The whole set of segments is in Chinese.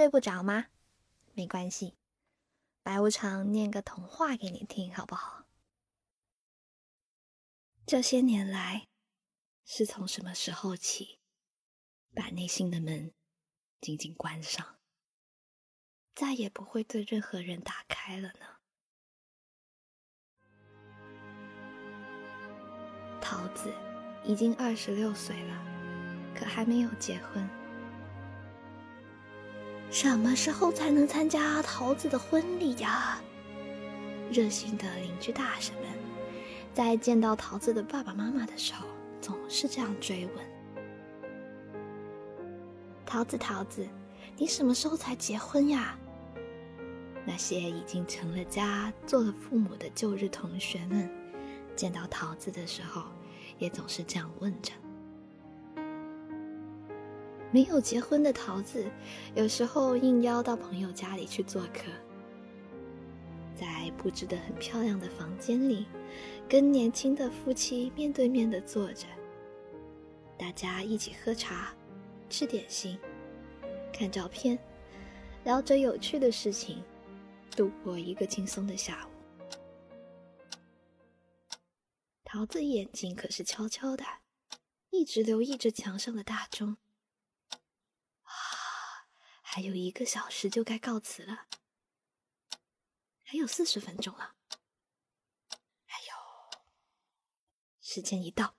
睡不着吗？没关系，白无常念个童话给你听，好不好？这些年来，是从什么时候起，把内心的门紧紧关上，再也不会对任何人打开了呢？桃子已经二十六岁了，可还没有结婚。什么时候才能参加桃子的婚礼呀？热心的邻居大婶们，在见到桃子的爸爸妈妈的时候，总是这样追问：“桃子，桃子，你什么时候才结婚呀？”那些已经成了家、做了父母的旧日同学们，见到桃子的时候，也总是这样问着。没有结婚的桃子，有时候应邀到朋友家里去做客，在布置的很漂亮的房间里，跟年轻的夫妻面对面的坐着，大家一起喝茶、吃点心、看照片，聊着有趣的事情，度过一个轻松的下午。桃子眼睛可是悄悄的，一直留意着墙上的大钟。还有一个小时就该告辞了，还有四十分钟了。哎呦，时间一到，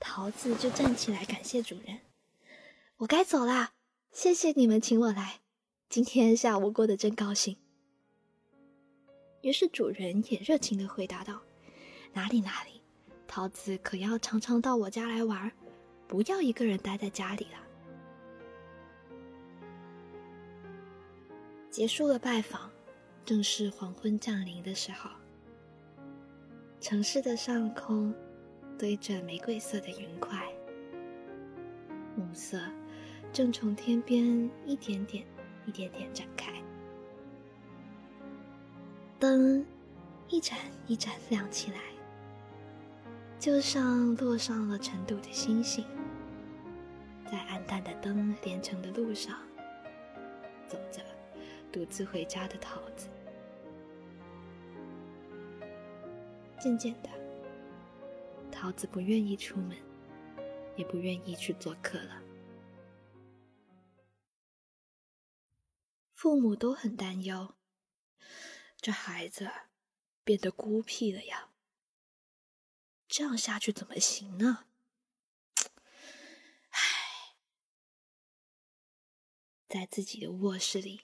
桃子就站起来感谢主人：“我该走啦，谢谢你们请我来，今天下午过得真高兴。”于是主人也热情的回答道：“哪里哪里，桃子可要常常到我家来玩，不要一个人待在家里了。”结束了拜访，正是黄昏降临的时候。城市的上空堆着玫瑰色的云块，暮色正从天边一点点、一点点展开。灯一盏一盏亮起来，就像落上了尘土的星星，在暗淡的灯连成的路上走着。独自回家的桃子，渐渐的，桃子不愿意出门，也不愿意去做客了。父母都很担忧，这孩子变得孤僻了呀。这样下去怎么行呢？唉，在自己的卧室里。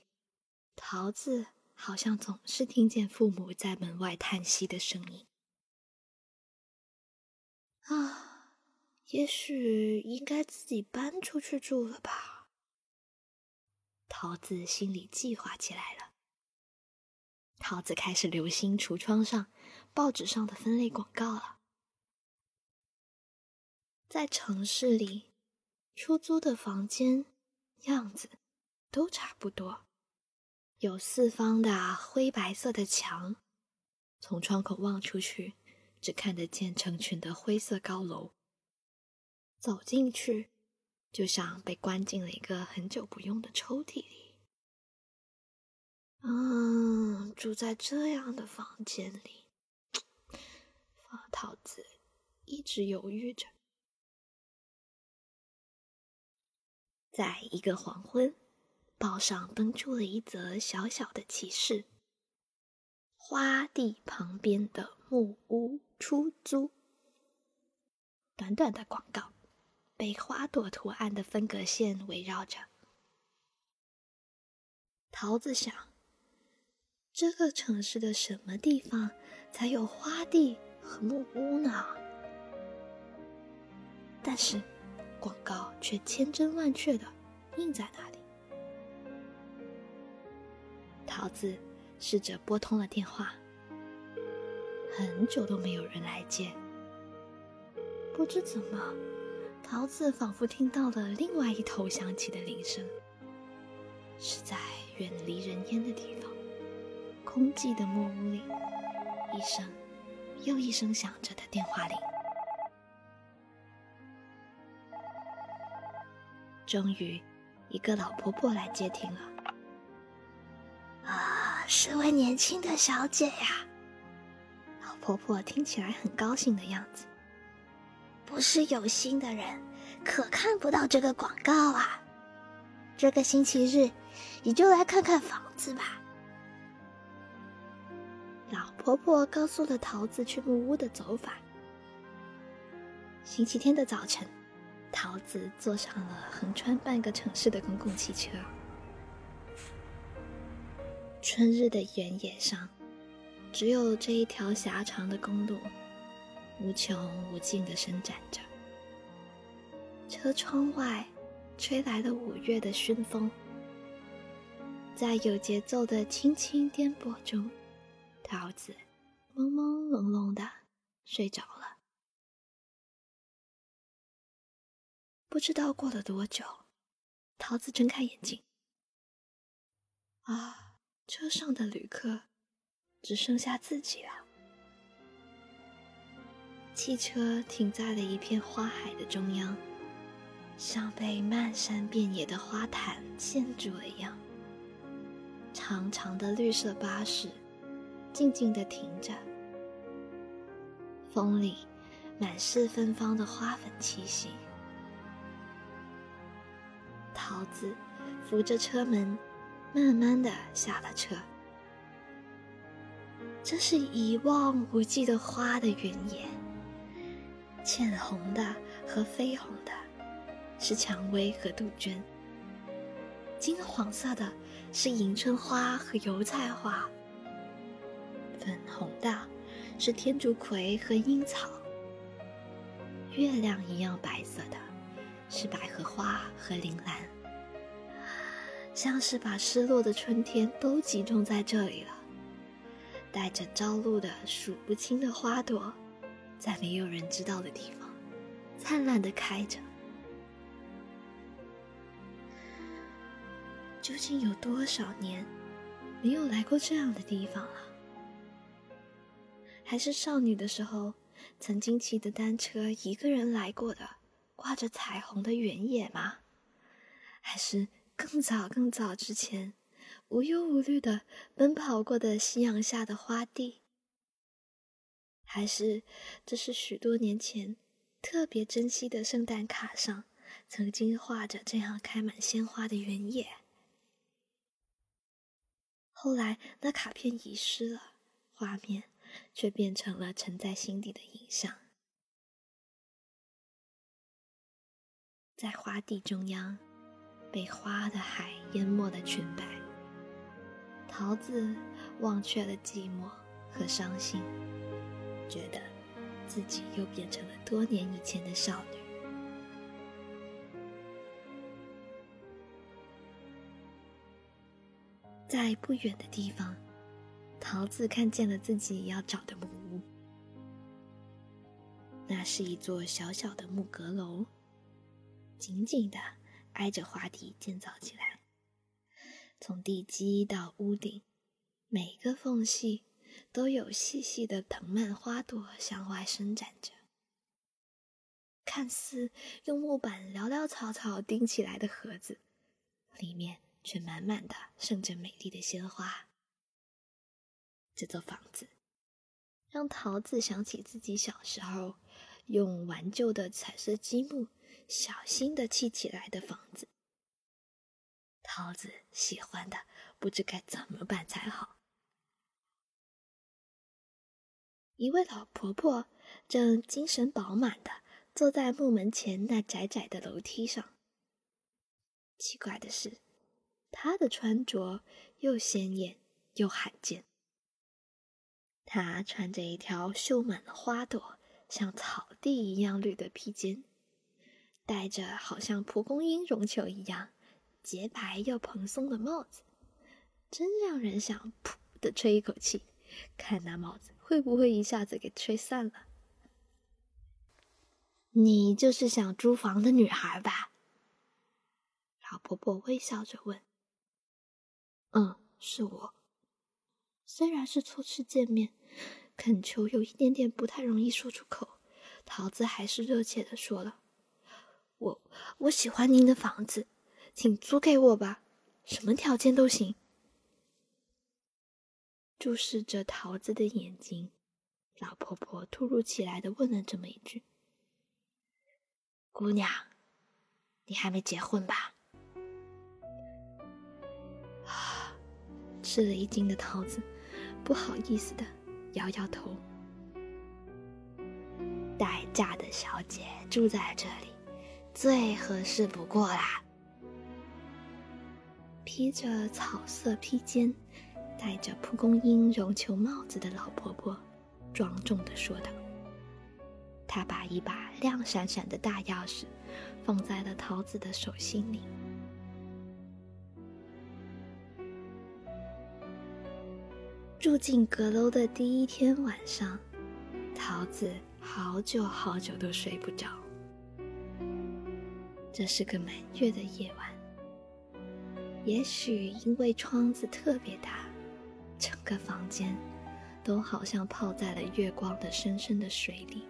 桃子好像总是听见父母在门外叹息的声音。啊，也许应该自己搬出去住了吧。桃子心里计划起来了。桃子开始留心橱窗上、报纸上的分类广告了。在城市里，出租的房间样子都差不多。有四方的灰白色的墙，从窗口望出去，只看得见成群的灰色高楼。走进去，就像被关进了一个很久不用的抽屉里。嗯，住在这样的房间里，桃子一直犹豫着。在一个黄昏。报上登出了一则小小的启示：花地旁边的木屋出租。短短的广告，被花朵图案的分隔线围绕着。桃子想：这个城市的什么地方才有花地和木屋呢？但是，广告却千真万确的印在那里。桃子试着拨通了电话，很久都没有人来接。不知怎么，桃子仿佛听到了另外一头响起的铃声，是在远离人烟的地方，空寂的木屋里，一声又一声响着的电话铃。终于，一个老婆婆来接听了。啊是位年轻的小姐呀。老婆婆听起来很高兴的样子。不是有心的人，可看不到这个广告啊。这个星期日，你就来看看房子吧。老婆婆告诉了桃子去木屋的走法。星期天的早晨，桃子坐上了横穿半个城市的公共汽车。春日的原野上，只有这一条狭长的公路，无穷无尽的伸展着。车窗外，吹来了五月的熏风，在有节奏的轻轻颠簸中，桃子朦朦胧胧的睡着了。不知道过了多久，桃子睁开眼睛，啊！车上的旅客只剩下自己了。汽车停在了一片花海的中央，像被漫山遍野的花坛陷住了一样。长长的绿色巴士静静地停着，风里满是芬芳的花粉气息。桃子扶着车门。慢慢的下了车，这是一望无际的花的原野，浅红的和绯红的，是蔷薇和杜鹃；金黄色的是迎春花和油菜花；粉红的是天竺葵和樱草；月亮一样白色的是百合花和铃兰。像是把失落的春天都集中在这里了，带着朝露的数不清的花朵，在没有人知道的地方，灿烂的开着。究竟有多少年没有来过这样的地方了？还是少女的时候曾经骑着单车一个人来过的，挂着彩虹的原野吗？还是？更早更早之前，无忧无虑的奔跑过的夕阳下的花地，还是这是许多年前特别珍惜的圣诞卡上曾经画着这样开满鲜花的原野。后来那卡片遗失了，画面却变成了沉在心底的影像，在花地中央。被花的海淹没的裙摆，桃子忘却了寂寞和伤心，觉得自己又变成了多年以前的少女。在不远的地方，桃子看见了自己要找的木屋，那是一座小小的木阁楼，紧紧的。挨着花地建造起来，从地基到屋顶，每个缝隙都有细细的藤蔓花朵向外伸展着。看似用木板潦潦草草钉起来的盒子，里面却满满的盛着美丽的鲜花。这座房子让桃子想起自己小时候用玩旧的彩色积木。小心的砌起来的房子，桃子喜欢的不知该怎么办才好。一位老婆婆正精神饱满的坐在木门前那窄窄的楼梯上。奇怪的是，她的穿着又鲜艳又罕见。她穿着一条绣满了花朵、像草地一样绿的披肩。戴着好像蒲公英绒球一样洁白又蓬松的帽子，真让人想噗的吹一口气，看那帽子会不会一下子给吹散了。你就是想租房的女孩吧？老婆婆微笑着问。嗯，是我。虽然是初次见面，恳求有一点点不太容易说出口，桃子还是热切的说了。我我喜欢您的房子，请租给我吧，什么条件都行。注视着桃子的眼睛，老婆婆突如其来的问了这么一句：“姑娘，你还没结婚吧？”啊，吃了一惊的桃子不好意思的摇摇头。待嫁的小姐住在这里，最合适不过啦。披着草色披肩、戴着蒲公英绒球帽子的老婆婆，庄重的说道。她把一把亮闪闪的大钥匙放在了桃子的手心里。住进阁楼的第一天晚上，桃子。好久好久都睡不着。这是个满月的夜晚，也许因为窗子特别大，整个房间都好像泡在了月光的深深的水里。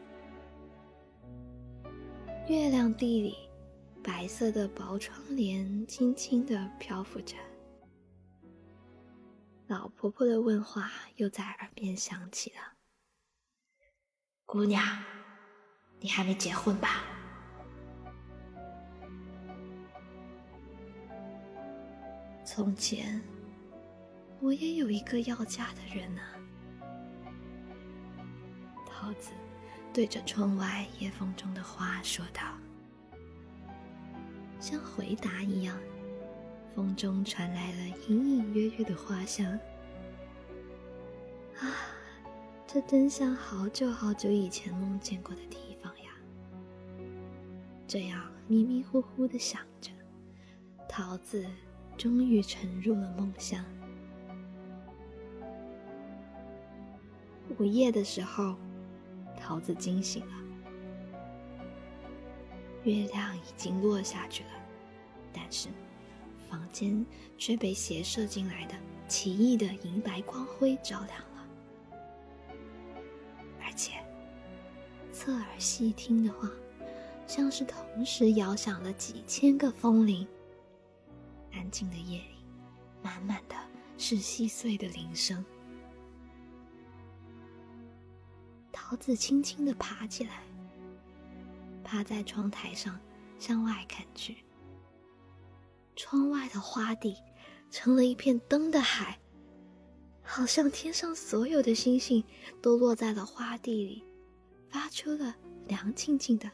月亮地里，白色的薄窗帘轻轻的漂浮着。老婆婆的问话又在耳边响起了。姑娘，你还没结婚吧？从前，我也有一个要嫁的人呢。桃子对着窗外夜风中的花说道，像回答一样，风中传来了隐隐约约的花香。啊。这真像好久好久以前梦见过的地方呀！这样迷迷糊糊的想着，桃子终于沉入了梦乡。午夜的时候，桃子惊醒了，月亮已经落下去了，但是房间却被斜射进来的奇异的银白光辉照亮了。而且。侧耳细听的话，像是同时摇响了几千个风铃。安静的夜里，满满的是细碎的铃声。桃子轻轻的爬起来，趴在窗台上向外看去。窗外的花地成了一片灯的海，好像天上所有的星星都落在了花地里。发出了亮晶晶的、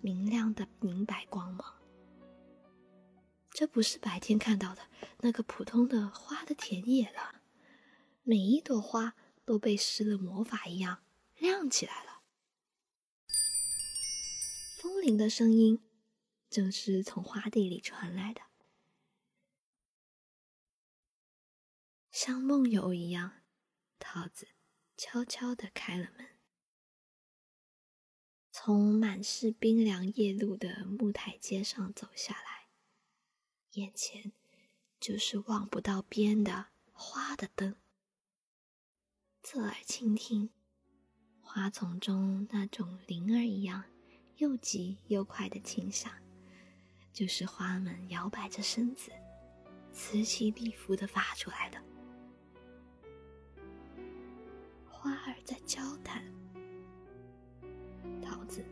明亮的明白光芒。这不是白天看到的那个普通的花的田野了，每一朵花都被施了魔法一样亮起来了。风铃的声音正是从花地里传来的，像梦游一样，桃子悄悄地开了门。从满是冰凉夜露的木台阶上走下来，眼前就是望不到边的花的灯。侧耳倾听，花丛中那种铃儿一样又急又快的轻响，就是花们摇摆着身子，此起彼伏的发出来的。花儿在交谈。桃子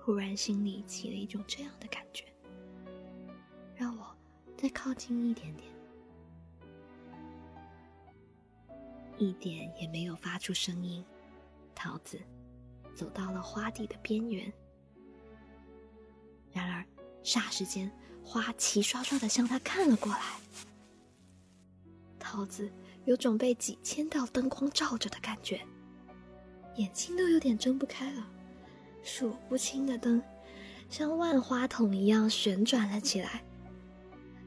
忽然心里起了一种这样的感觉，让我再靠近一点点，一点也没有发出声音。桃子走到了花地的边缘，然而霎时间，花齐刷刷的向他看了过来。桃子有种被几千道灯光照着的感觉，眼睛都有点睁不开了。数不清的灯，像万花筒一样旋转了起来。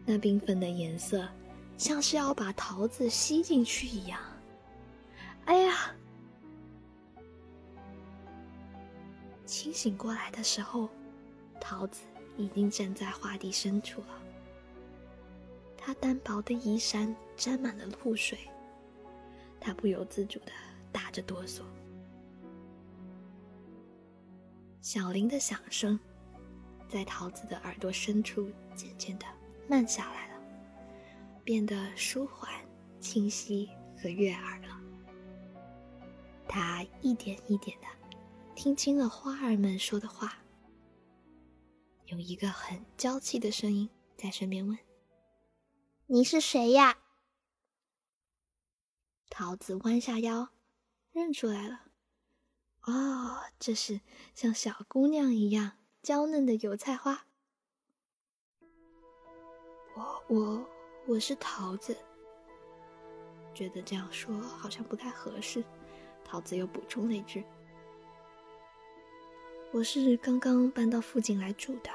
那缤纷的颜色，像是要把桃子吸进去一样。哎呀！清醒过来的时候，桃子已经站在花地深处了。他单薄的衣衫沾满了露水，他不由自主的打着哆嗦。小铃的响声，在桃子的耳朵深处渐渐的慢下来了，变得舒缓、清晰和悦耳了。他一点一点的听清了花儿们说的话。有一个很娇气的声音在身边问：“你是谁呀？”桃子弯下腰，认出来了。哦，这是像小姑娘一样娇嫩的油菜花。我我我是桃子。觉得这样说好像不太合适，桃子又补充了一句：“我是刚刚搬到附近来住的。”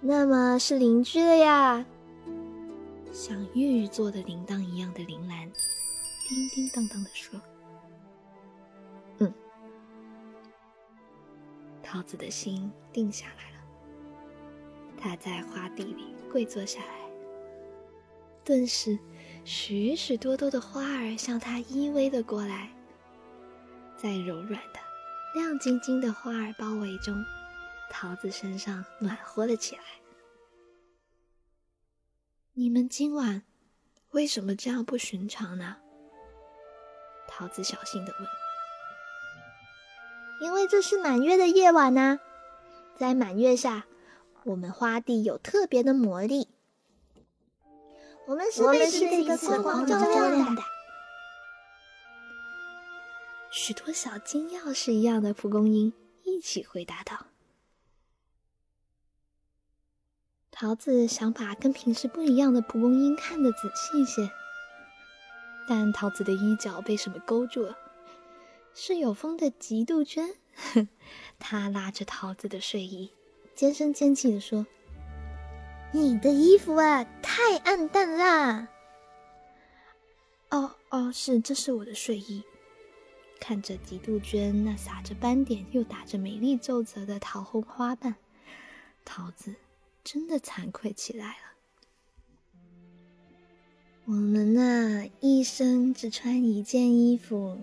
那么是邻居了呀。像玉做的铃铛一样的铃兰，叮叮当当的说。嗯桃子的心定下来，他在花地里跪坐下来，顿时，许许多多的花儿向他依偎了过来，在柔软的、亮晶晶的花儿包围中，桃子身上暖和了起来。你们今晚为什么这样不寻常呢？桃子小心的问。因为这是满月的夜晚呢，在满月下，我们花地有特别的魔力。我们是被一个光芒照亮的。许多小金钥匙一样的蒲公英一起回答道：“桃子想把跟平时不一样的蒲公英看得仔细一些，但桃子的衣角被什么勾住了。”是有风的嫉妒圈，他拉着桃子的睡衣，尖声尖气的说：“你的衣服啊，太暗淡啦！”哦哦，是，这是我的睡衣。看着嫉妒娟那撒着斑点又打着美丽皱褶的桃红花瓣，桃子真的惭愧起来了。我们呐，一生只穿一件衣服。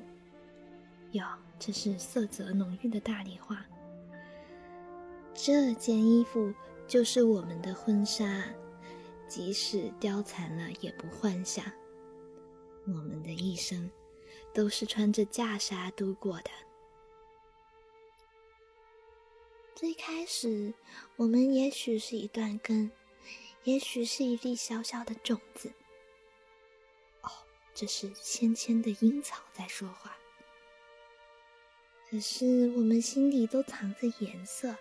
哟，这是色泽浓郁的大丽花。这件衣服就是我们的婚纱，即使凋残了也不换下。我们的一生都是穿着袈裟度过的。最开始，我们也许是一段根，也许是一粒小小的种子。哦，这是纤纤的阴草在说话。可是我们心里都藏着颜色，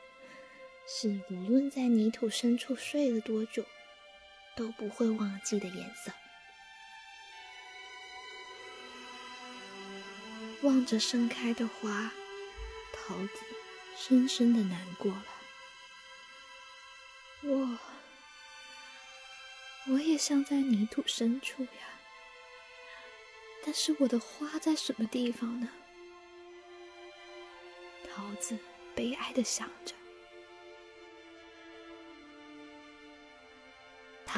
是无论在泥土深处睡了多久，都不会忘记的颜色。望着盛开的花，桃子深深的难过了。我，我也像在泥土深处呀，但是我的花在什么地方呢？桃子悲哀的想着：“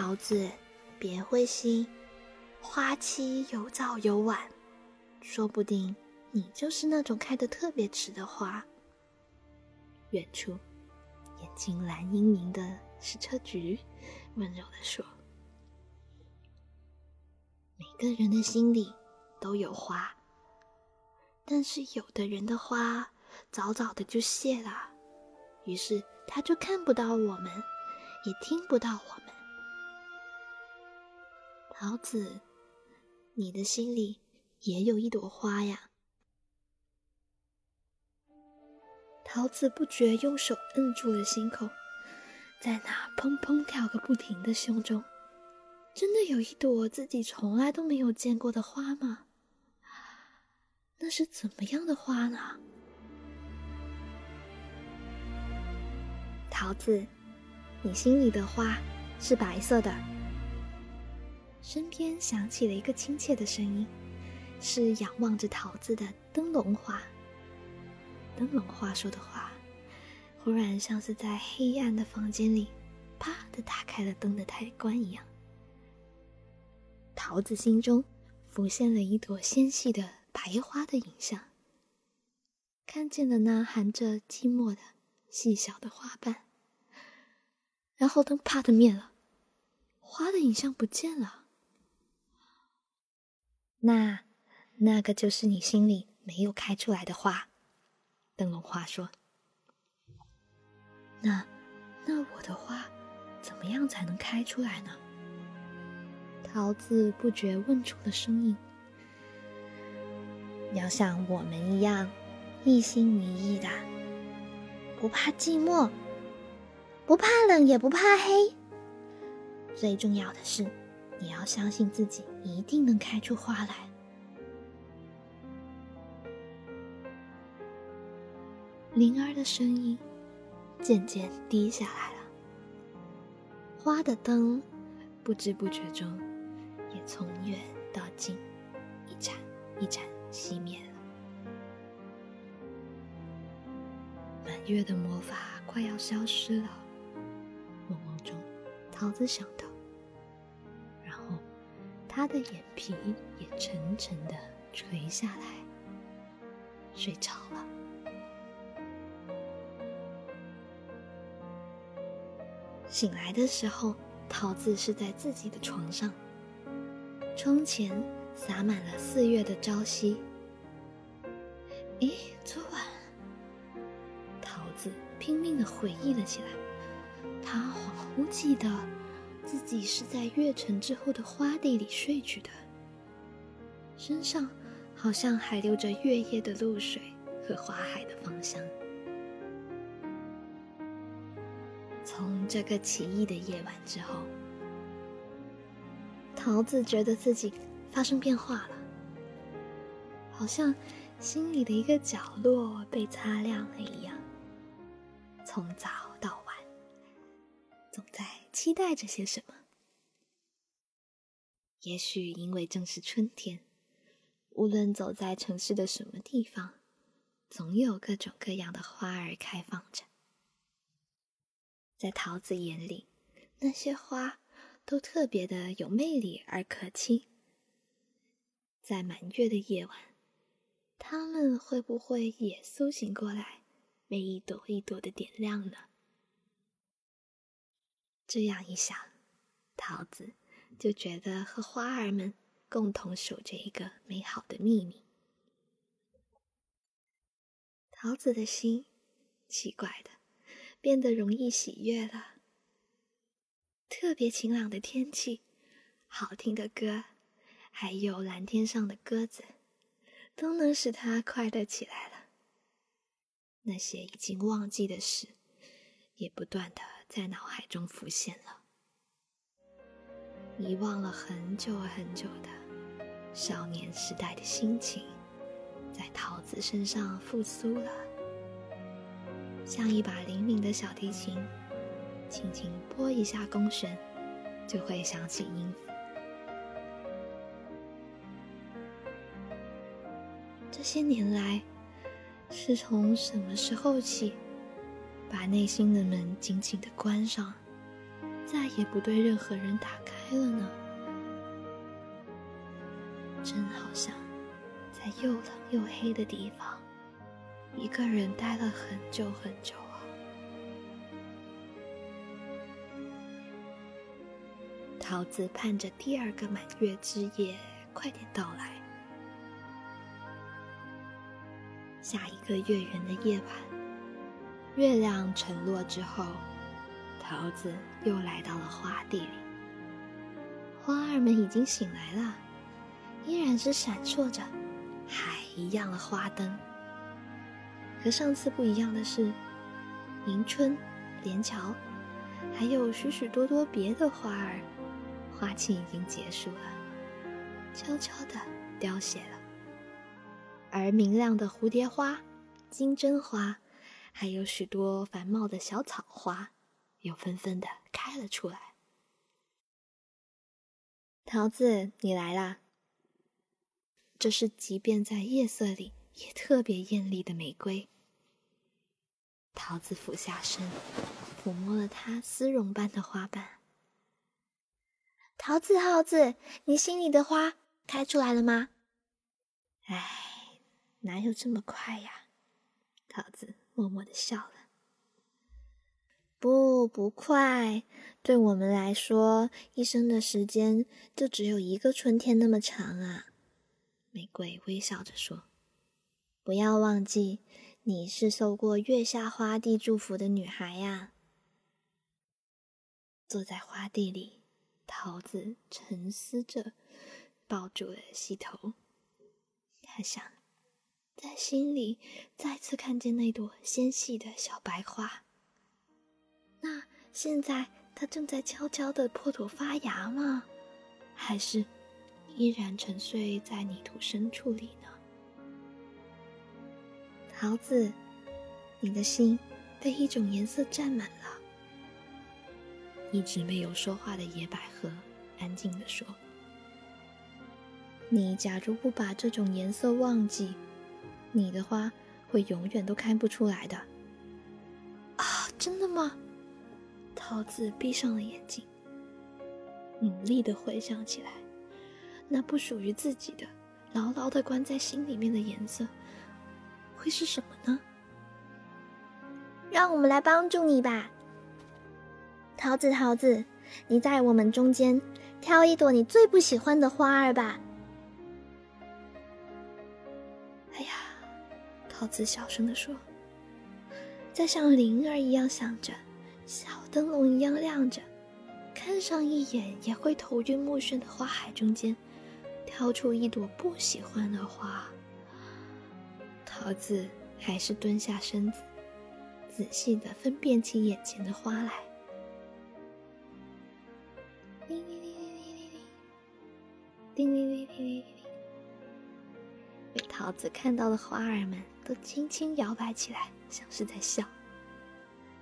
桃子，别灰心，花期有早有晚，说不定你就是那种开的特别迟的花。”远处，眼睛蓝盈盈的矢车菊温柔的说：“每个人的心里都有花，但是有的人的花……”早早的就谢了，于是他就看不到我们，也听不到我们。桃子，你的心里也有一朵花呀。桃子不觉用手摁住了心口，在那砰砰跳个不停的胸中，真的有一朵自己从来都没有见过的花吗？那是怎么样的花呢？桃子，你心里的花是白色的。身边响起了一个亲切的声音，是仰望着桃子的灯笼花。灯笼花说的话，忽然像是在黑暗的房间里，啪的打开了灯的开关一样。桃子心中浮现了一朵纤细的白花的影像，看见了那含着寂寞的细小的花瓣。然后灯啪的灭了，花的影像不见了。那，那个就是你心里没有开出来的花。灯笼花说：“那，那我的花怎么样才能开出来呢？”桃子不觉问出了声音：“要像我们一样，一心一意的，不怕寂寞，不怕冷，也不怕黑。最重要的是，你要相信自己一定能开出花来。”灵儿的声音渐渐低下来了，花的灯不知不觉中也从远到近，一盏一盏熄灭了。满月的魔法快要消失了，梦梦中，桃子想到，他的眼皮也沉沉的垂下来，睡着了。醒来的时候，桃子是在自己的床上，窗前洒满了四月的朝夕。咦，昨晚，桃子拼命的回忆了起来，他恍惚记得自己是在月沉之后的花地里睡去的，身上好像还留着月夜的露水和花海的芳香。从这个奇异的夜晚之后，桃子觉得自己发生变化了，好像心里的一个角落被擦亮了一样。从早到晚，总在期待着些什么。也许因为正是春天，无论走在城市的什么地方，总有各种各样的花儿开放着。在桃子眼里，那些花都特别的有魅力而可亲。在满月的夜晚，它们会不会也苏醒过来，被一朵一朵的点亮呢？这样一想，桃子就觉得和花儿们共同守着一个美好的秘密。桃子的心，奇怪的。变得容易喜悦了。特别晴朗的天气，好听的歌，还有蓝天上的鸽子，都能使他快乐起来了。那些已经忘记的事，也不断的在脑海中浮现了。遗忘了很久很久的少年时代的心情，在桃子身上复苏了。像一把灵敏的小提琴，轻轻拨一下弓弦，就会响起音符。这些年来，是从什么时候起，把内心的门紧紧的关上，再也不对任何人打开了呢？真好像在又冷又黑的地方。一个人待了很久很久啊！桃子盼着第二个满月之夜快点到来。下一个月圆的夜晚，月亮沉落之后，桃子又来到了花地里。花儿们已经醒来了，依然是闪烁着海一样的花灯。和上次不一样的是，迎春、连翘，还有许许多多别的花儿，花期已经结束了，悄悄地凋谢了。而明亮的蝴蝶花、金针花，还有许多繁茂的小草花，又纷纷的开了出来。桃子，你来啦！这是即便在夜色里。也特别艳丽的玫瑰。桃子俯下身，抚摸了它丝绒般的花瓣。桃子，耗子，你心里的花开出来了吗？哎，哪有这么快呀？桃子默默的笑了。不，不快。对我们来说，一生的时间就只有一个春天那么长啊。玫瑰微笑着说：“不要忘记，你是受过月下花地祝福的女孩呀。”坐在花地里，桃子沉思着，抱住了溪头。他想，在心里再次看见那朵纤细的小白花。那现在，它正在悄悄的破土发芽吗？还是依然沉睡在泥土深处里呢？桃子，你的心被一种颜色占满了。一直没有说话的野百合安静地说：“你假如不把这种颜色忘记，你的花会永远都开不出来的。”啊，真的吗？桃子闭上了眼睛。努力的回想起来，那不属于自己的、牢牢的关在心里面的颜色，会是什么呢？让我们来帮助你吧，桃子，桃子，你在我们中间挑一朵你最不喜欢的花儿吧。桃子小声的说，在像灵儿一样想着，小灯笼一样亮着。看上一眼也会头晕目眩的花海中间，挑出一朵不喜欢的花。桃子还是蹲下身子，仔细的分辨起眼前的花来。叮叮叮叮叮叮叮，叮铃铃铃铃铃。被桃子看到的花儿们都轻轻摇摆起来，像是在笑。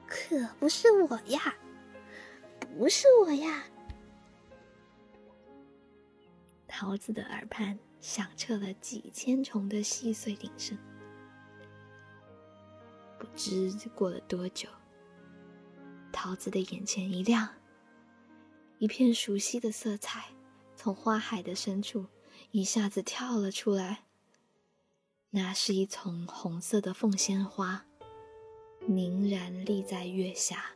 可不是我呀！不是我呀！桃子的耳畔响彻了几千重的细碎铃声。不知过了多久，桃子的眼前一亮，一片熟悉的色彩从花海的深处一下子跳了出来。那是一丛红色的凤仙花，凝然立在月下。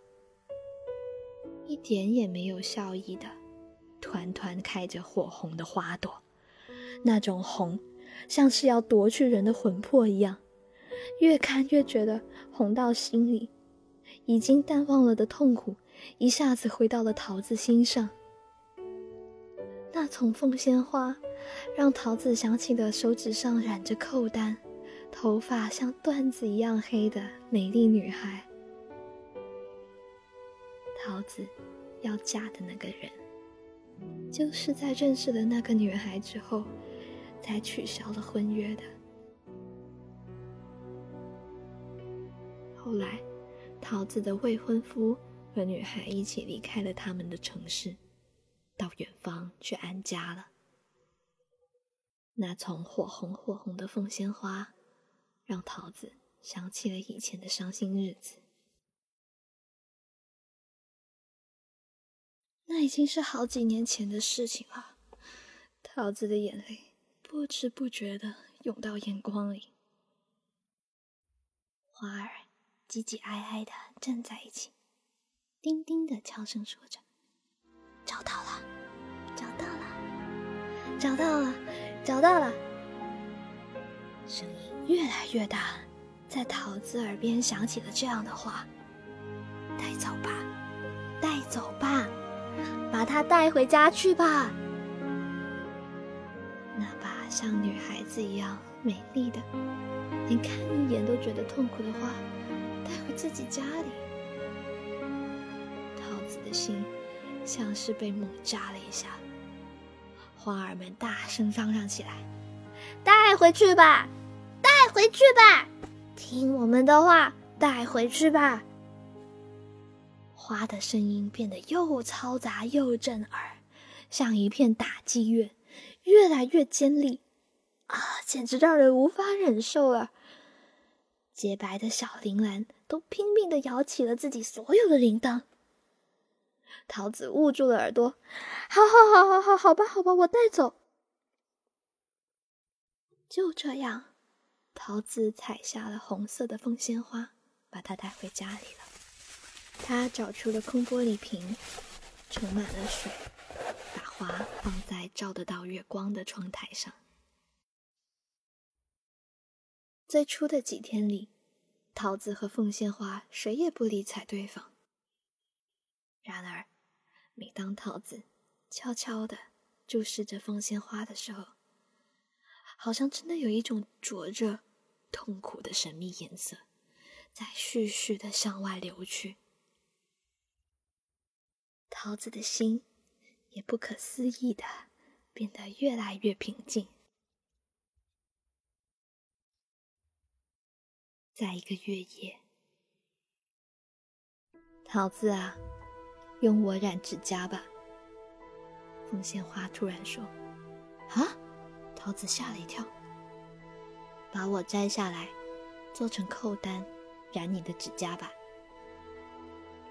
一点也没有笑意的，团团开着火红的花朵，那种红，像是要夺去人的魂魄一样。越看越觉得红到心里，已经淡忘了的痛苦，一下子回到了桃子心上。那丛凤仙花，让桃子想起了手指上染着扣丹、头发像缎子一样黑的美丽女孩。桃子要嫁的那个人，就是在认识了那个女孩之后，才取消了婚约的。后来，桃子的未婚夫和女孩一起离开了他们的城市，到远方去安家了。那丛火红火红的凤仙花，让桃子想起了以前的伤心日子。那已经是好几年前的事情了。桃子的眼泪不知不觉的涌到眼眶里。花儿挤挤挨挨的站在一起，叮叮的悄声说着：“找到了，找到了，找到了，找到了。”声音越来越大，在桃子耳边响起了这样的话：“带走吧，带走吧。”把它带回家去吧。那把像女孩子一样美丽的，连看一眼都觉得痛苦的花，带回自己家里。桃子的心像是被猛扎了一下。花儿们大声嚷嚷起来：“带回去吧，带回去吧，听我们的话，带回去吧。”花的声音变得又嘈杂又震耳，像一片打击乐，越来越尖利，啊，简直让人无法忍受了。洁白的小铃兰都拼命的摇起了自己所有的铃铛。桃子捂住了耳朵，好好好好好好吧好吧，我带走。就这样，桃子采下了红色的凤仙花，把它带回家里了。他找出了空玻璃瓶，盛满了水，把花放在照得到月光的窗台上。最初的几天里，桃子和凤仙花谁也不理睬对方。然而，每当桃子悄悄地注视着凤仙花的时候，好像真的有一种灼热、痛苦的神秘颜色在徐徐地向外流去。桃子的心也不可思议的变得越来越平静。在一个月夜，桃子啊，用我染指甲吧。凤仙花突然说：“啊！”桃子吓了一跳，把我摘下来，做成扣单，染你的指甲吧。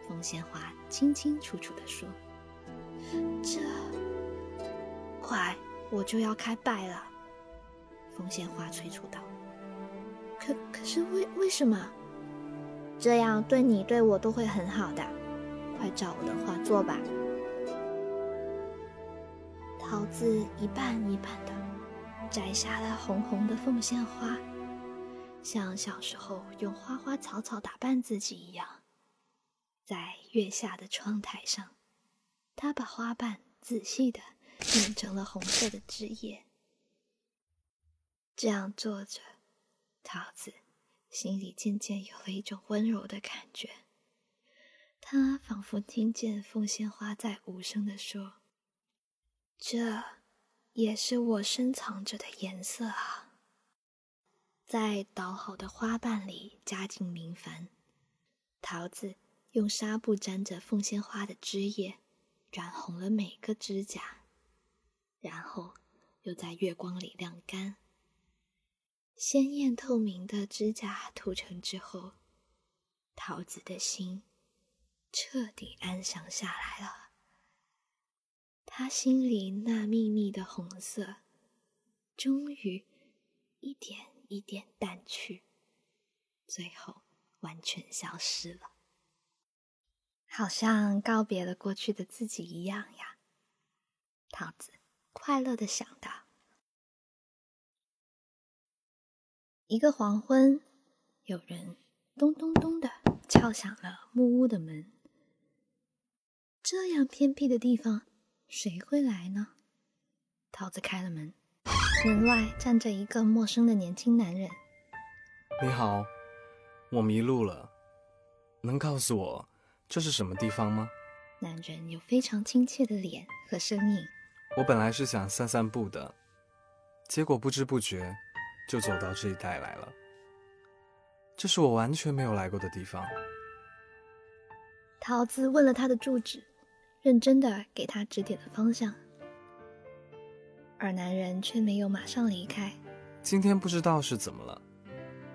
凤仙花清清楚楚地说：“这快，我就要开拜了。”凤仙花催促道。可可是为为什么？这样对你对我都会很好的，快照我的话做吧。桃子一瓣一瓣的摘下了红红的凤仙花，像小时候用花花草草打扮自己一样，在月下的窗台上，他把花瓣仔细的拧成了红色的枝叶，这样坐着。桃子心里渐渐有了一种温柔的感觉，他仿佛听见凤仙花在无声的说：“这也是我深藏着的颜色啊。”在捣好的花瓣里加进明矾，桃子用纱布沾着凤仙花的枝叶，染红了每个指甲，然后又在月光里晾干。鲜艳透明的指甲涂成之后，桃子的心彻底安详下来了。他心里那密密的红色，终于一点一点淡去，最后完全消失了，好像告别了过去的自己一样呀。桃子快乐的想到。一个黄昏，有人咚咚咚的敲响了木屋的门。这样偏僻的地方，谁会来呢？桃子开了门，门外站着一个陌生的年轻男人。你好，我迷路了，能告诉我这是什么地方吗？男人有非常亲切的脸和声音。我本来是想散散步的，结果不知不觉。就走到这一带来了。这是我完全没有来过的地方。桃子问了他的住址，认真的给他指点了方向，而男人却没有马上离开。今天不知道是怎么了，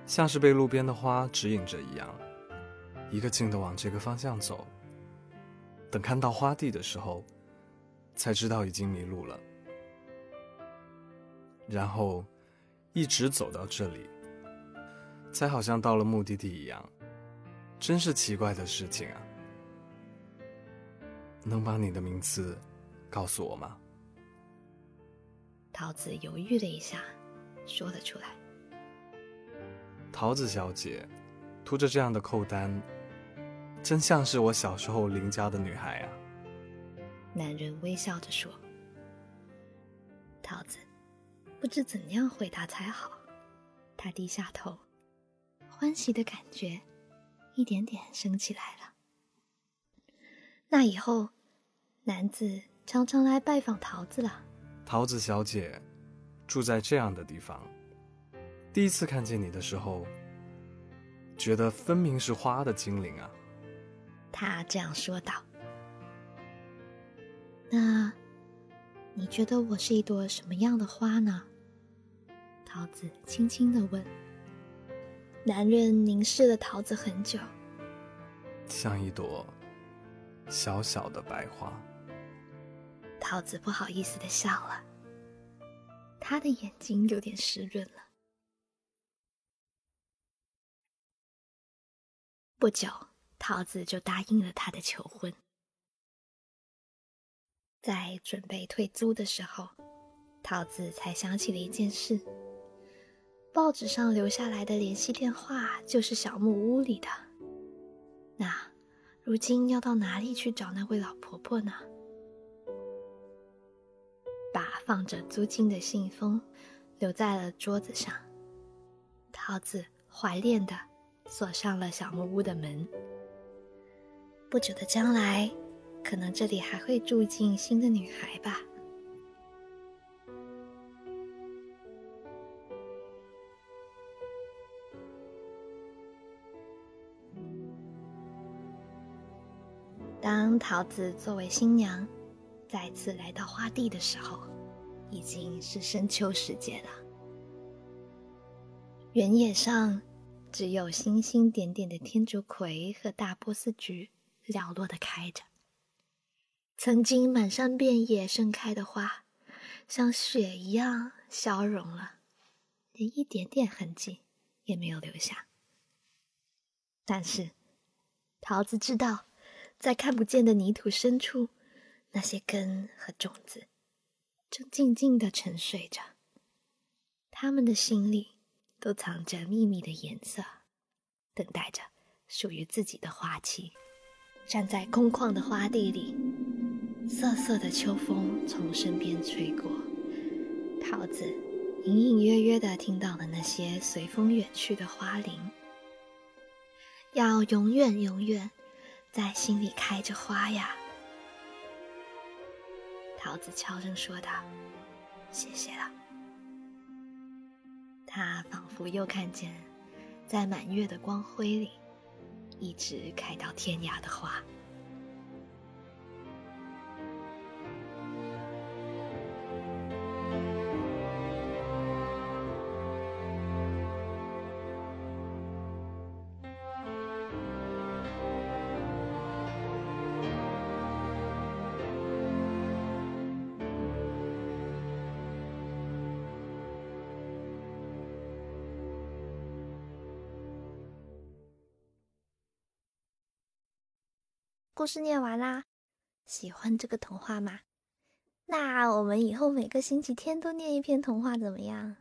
像是被路边的花指引着一样，一个劲的往这个方向走。等看到花地的时候，才知道已经迷路了。然后。一直走到这里，才好像到了目的地一样，真是奇怪的事情啊！能把你的名字告诉我吗？桃子犹豫了一下，说了出来：“桃子小姐，涂着这样的扣单，真像是我小时候邻家的女孩啊。”男人微笑着说：“桃子。”不知怎样回答才好，他低下头，欢喜的感觉一点点升起来了。那以后，男子常常来拜访桃子了。桃子小姐住在这样的地方，第一次看见你的时候，觉得分明是花的精灵啊。他这样说道。那。你觉得我是一朵什么样的花呢？桃子轻轻的问。男人凝视了桃子很久，像一朵小小的白花。桃子不好意思的笑了，他的眼睛有点湿润了。不久，桃子就答应了他的求婚。在准备退租的时候，桃子才想起了一件事。报纸上留下来的联系电话就是小木屋里的。那如今要到哪里去找那位老婆婆呢？把放着租金的信封留在了桌子上。桃子怀恋的锁上了小木屋的门。不久的将来，可能这里还会住进新的女孩吧。当桃子作为新娘再次来到花地的时候，已经是深秋时节了。原野上只有星星点点的天竺葵和大波斯菊寥落的开着。曾经满山遍野盛开的花，像雪一样消融了，连一点点痕迹也没有留下。但是，桃子知道，在看不见的泥土深处，那些根和种子正静静的沉睡着，他们的心里。都藏着秘密的颜色，等待着属于自己的花期。站在空旷的花地里，瑟瑟的秋风从身边吹过，桃子隐隐约约的听到了那些随风远去的花铃。要永远永远在心里开着花呀！桃子悄声说道：“谢谢了。”他仿佛又看见，在满月的光辉里，一直开到天涯的花。故事念完啦，喜欢这个童话吗？那我们以后每个星期天都念一篇童话怎么样？